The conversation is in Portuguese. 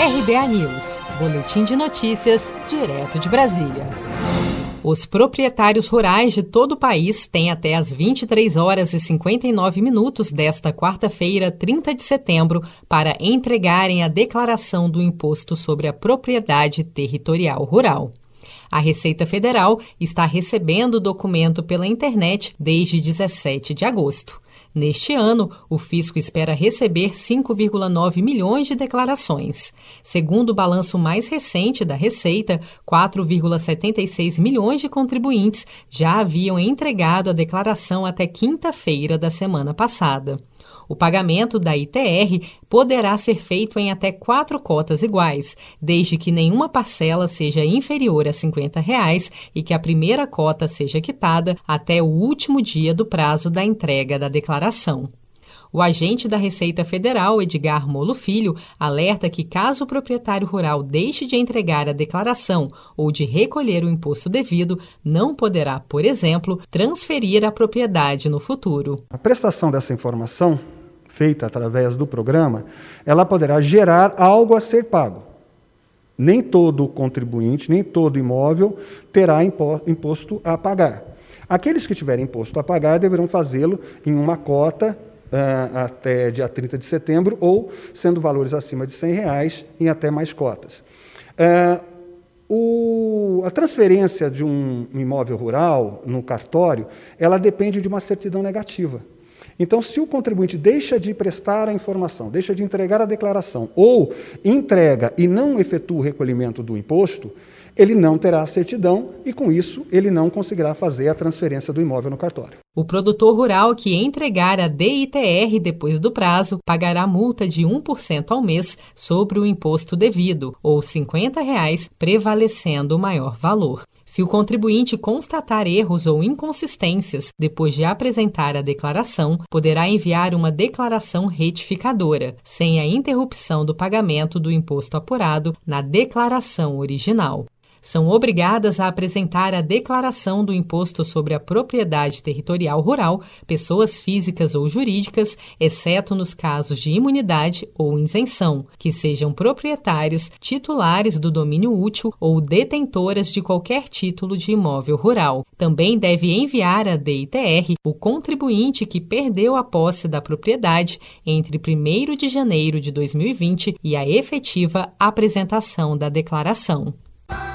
RBA News, Boletim de Notícias, direto de Brasília. Os proprietários rurais de todo o país têm até as 23 horas e 59 minutos desta quarta-feira, 30 de setembro, para entregarem a declaração do Imposto sobre a Propriedade Territorial Rural. A Receita Federal está recebendo o documento pela internet desde 17 de agosto. Neste ano, o fisco espera receber 5,9 milhões de declarações. Segundo o balanço mais recente da Receita, 4,76 milhões de contribuintes já haviam entregado a declaração até quinta-feira da semana passada. O pagamento da ITR poderá ser feito em até quatro cotas iguais, desde que nenhuma parcela seja inferior a 50 reais e que a primeira cota seja quitada até o último dia do prazo da entrega da declaração. O agente da Receita Federal, Edgar Molo Filho, alerta que caso o proprietário rural deixe de entregar a declaração ou de recolher o imposto devido, não poderá, por exemplo, transferir a propriedade no futuro. A prestação dessa informação feita através do programa, ela poderá gerar algo a ser pago. Nem todo contribuinte, nem todo imóvel terá imposto a pagar. Aqueles que tiverem imposto a pagar deverão fazê-lo em uma cota uh, até dia 30 de setembro ou, sendo valores acima de R$ reais, em até mais cotas. Uh, o, a transferência de um imóvel rural no cartório, ela depende de uma certidão negativa. Então, se o contribuinte deixa de prestar a informação, deixa de entregar a declaração, ou entrega e não efetua o recolhimento do imposto, ele não terá certidão e, com isso, ele não conseguirá fazer a transferência do imóvel no cartório. O produtor rural que entregar a DITR depois do prazo pagará multa de 1% ao mês sobre o imposto devido, ou 50 reais, prevalecendo o maior valor. Se o contribuinte constatar erros ou inconsistências depois de apresentar a declaração, poderá enviar uma declaração retificadora, sem a interrupção do pagamento do imposto apurado na declaração original são obrigadas a apresentar a declaração do Imposto sobre a Propriedade Territorial Rural, pessoas físicas ou jurídicas, exceto nos casos de imunidade ou isenção, que sejam proprietários, titulares do domínio útil ou detentoras de qualquer título de imóvel rural. Também deve enviar a DITR o contribuinte que perdeu a posse da propriedade entre 1 de janeiro de 2020 e a efetiva apresentação da declaração.